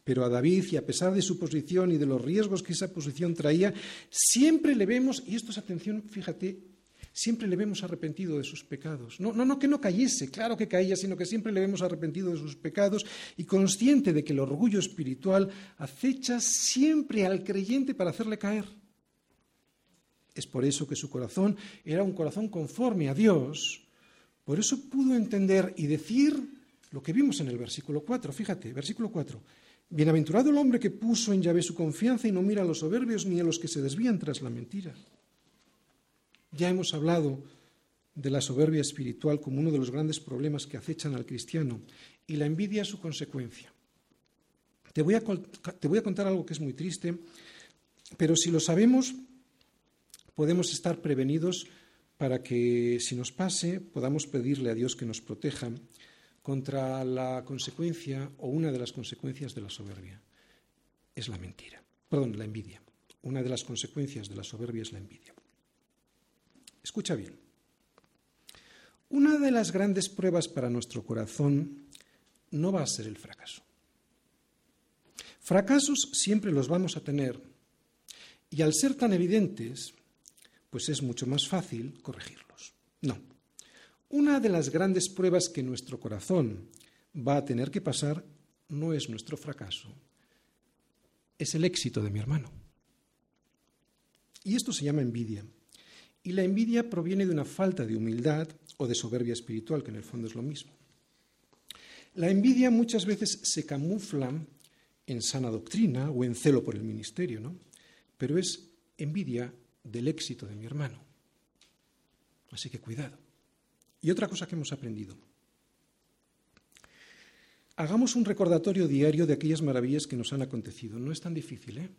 Pero a David, y a pesar de su posición y de los riesgos que esa posición traía, siempre le vemos, y esto es atención, fíjate, siempre le vemos arrepentido de sus pecados. No, no, no que no cayese, claro que caía, sino que siempre le vemos arrepentido de sus pecados y consciente de que el orgullo espiritual acecha siempre al creyente para hacerle caer. Es por eso que su corazón era un corazón conforme a Dios. Por eso pudo entender y decir lo que vimos en el versículo 4. Fíjate, versículo 4. Bienaventurado el hombre que puso en Yahvé su confianza y no mira a los soberbios ni a los que se desvían tras la mentira. Ya hemos hablado de la soberbia espiritual como uno de los grandes problemas que acechan al cristiano y la envidia su consecuencia. Te voy, a, te voy a contar algo que es muy triste, pero si lo sabemos, podemos estar prevenidos para que, si nos pase, podamos pedirle a Dios que nos proteja contra la consecuencia o una de las consecuencias de la soberbia. Es la mentira. Perdón, la envidia. Una de las consecuencias de la soberbia es la envidia. Escucha bien. Una de las grandes pruebas para nuestro corazón no va a ser el fracaso. Fracasos siempre los vamos a tener y al ser tan evidentes, pues es mucho más fácil corregirlos. No, una de las grandes pruebas que nuestro corazón va a tener que pasar no es nuestro fracaso, es el éxito de mi hermano. Y esto se llama envidia. Y la envidia proviene de una falta de humildad o de soberbia espiritual, que en el fondo es lo mismo. La envidia muchas veces se camufla en sana doctrina o en celo por el ministerio, ¿no? Pero es envidia del éxito de mi hermano. Así que cuidado. Y otra cosa que hemos aprendido. Hagamos un recordatorio diario de aquellas maravillas que nos han acontecido. No es tan difícil, ¿eh?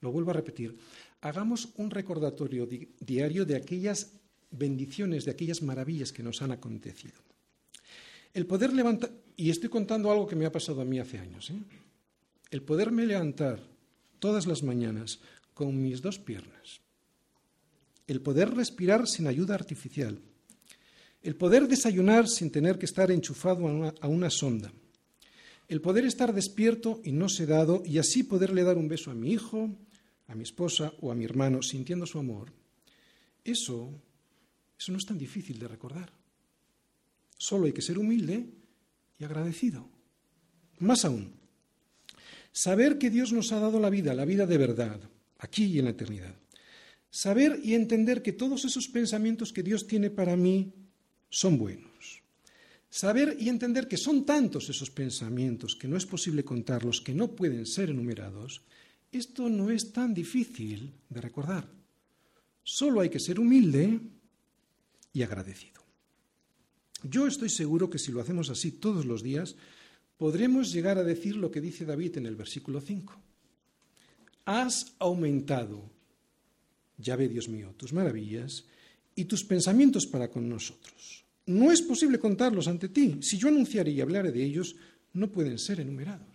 Lo vuelvo a repetir. Hagamos un recordatorio di diario de aquellas bendiciones, de aquellas maravillas que nos han acontecido. El poder levantar, y estoy contando algo que me ha pasado a mí hace años, ¿eh? el poderme levantar todas las mañanas con mis dos piernas, el poder respirar sin ayuda artificial, el poder desayunar sin tener que estar enchufado a una, sonda. El poder estar despierto y no sedado y así poderle dar un beso a mi hijo, a mi esposa o a mi hermano sintiendo su amor. Eso, eso no es tan difícil de recordar. Solo hay que ser humilde y agradecido. Más aún, saber que Dios nos ha dado la vida, la vida de verdad, aquí y en la eternidad. Saber y entender que todos esos pensamientos que Dios tiene para mí son buenos. Saber y entender que son tantos esos pensamientos que no es posible contarlos, que no pueden ser enumerados, esto no es tan difícil de recordar. Solo hay que ser humilde y agradecido. Yo estoy seguro que si lo hacemos así todos los días, podremos llegar a decir lo que dice David en el versículo 5. Has aumentado, ya ve Dios mío, tus maravillas y tus pensamientos para con nosotros. No es posible contarlos ante ti. Si yo anunciaré y hablaré de ellos, no pueden ser enumerados.